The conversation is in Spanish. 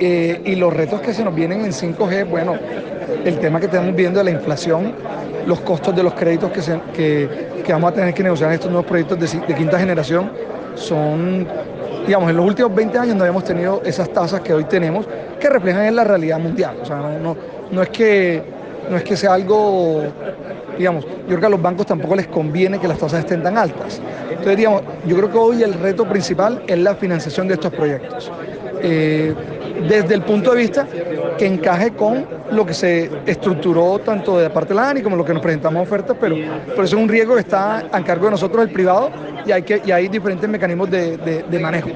Eh, y los retos que se nos vienen en 5G, bueno, el tema que estamos viendo de la inflación, los costos de los créditos que, que, vamos a tener que negociar en estos nuevos proyectos de, quinta generación, son digamos, en los últimos 20 años no habíamos tenido esas tasas que hoy tenemos, que reflejan en la realidad mundial. O sea, no, no, es, que, no es que sea algo, digamos, yo creo que a los bancos tampoco les conviene que las tasas estén tan altas. Entonces, digamos, yo creo que hoy el reto principal es la financiación de estos proyectos. Eh, desde el punto de vista que encaje con lo que se estructuró tanto de la parte de la ANI como lo que nos presentamos ofertas, pero, pero eso es un riesgo que está a cargo de nosotros, el privado, y hay, que, y hay diferentes mecanismos de, de manejo.